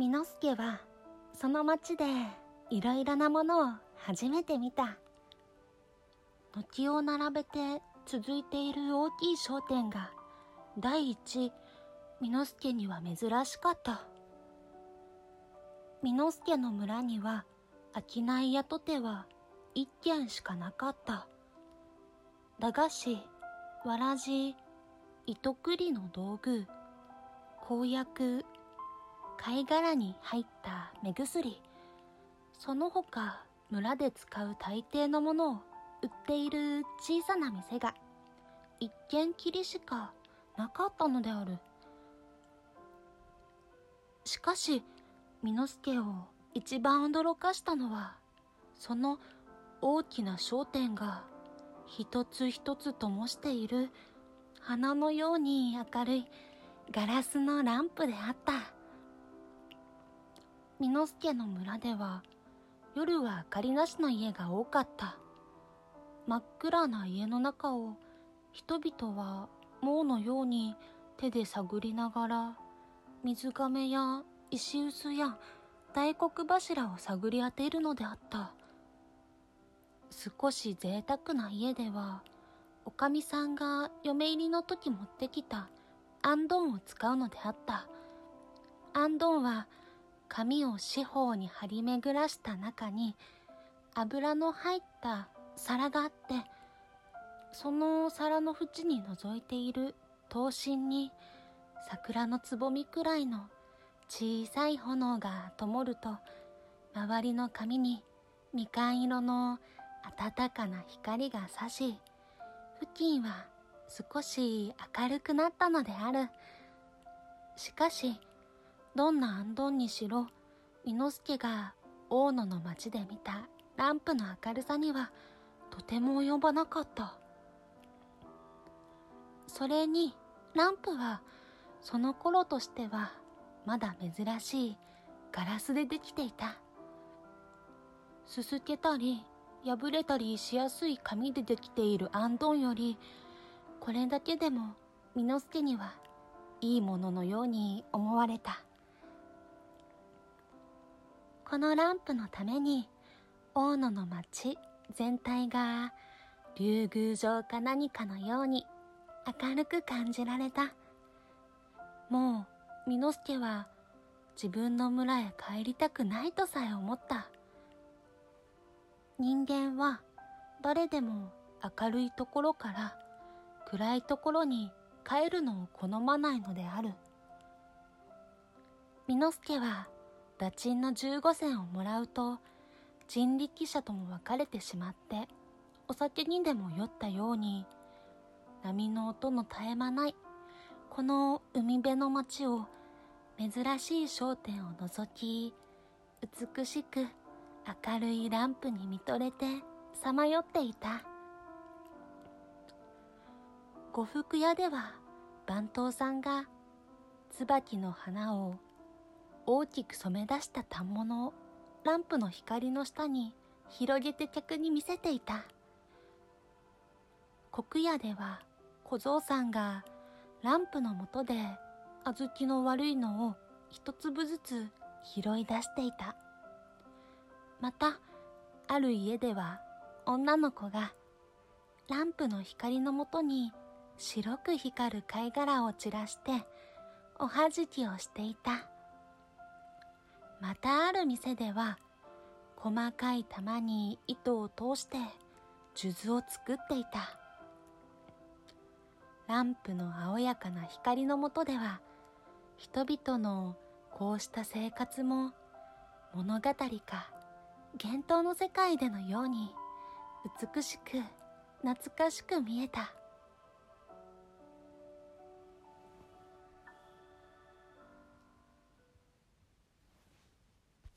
ミノスケはその町でいろいろなものを初めて見た。軒を並べて続いている大きい商店が第一、ミノスケには珍しかった。ミノスケの村には商い屋とては一軒しかなかった。駄菓子、わらじ、糸くりの道具、公約、貝殻に入った目薬、その他村で使う大抵のものを売っている小さな店が一軒きりしかなかったのである。しかし、ミノスケを一番驚かしたのは、その大きな商店が一つ一つ灯している花のように明るいガラスのランプであった。ミノスケの村では夜は明かりなしの家が多かった。真っ暗な家の中を人々は網のように手で探りながら水亀や石臼や大黒柱を探り当てるのであった。少し贅沢な家では、おかみさんが嫁入りの時持ってきたあんどんを使うのであった。あんどんは紙を四方に張り巡らした中に油の入った皿があって、その皿の縁に覗いている刀身に桜のつぼみくらいの小さい炎が灯ると、周りの紙にみかん色の暖かな光が差し、付近は少し明るくなったのである。しかし、どんなアンドンにしろ、伊之助が大野の町で見たランプの明るさにはとても及ばなかった。それに、ランプはその頃としてはまだ珍しいガラスでできていた。すすけたり破れたりしやすい紙でできているアンドンより、これだけでもミノスケにはいいもののように思われた。このランプのために、大野の町全体が竜宮城か何かのように明るく感じられた。もう、ミノスケは自分の村へ帰りたくないとさえ思った。人間は誰でも明るいところから暗いところに帰るのを好まないのである。ミノスケは打賃の15銭をもらうと人力車とも別れてしまってお酒にでも酔ったように波の音の絶え間ないこの海辺の街を珍しい商店を覗き美しく明るいランプに見とれてさまよっていた。呉服屋では番頭さんが椿の花を大きく染め出した反物をランプの光の下に広げて客に見せていた国屋では小僧さんがランプの下で小豆の悪いのを一粒ずつ拾い出していた。また、ある家では女の子がランプの光のもとに白く光る貝殻を散らしておはじきをしていた。またある店では細かい玉に糸を通して数珠を作っていた。ランプの青やかな光のもとでは人々のこうした生活も物語か幻冬の世界でのように美しく懐かしく見えた。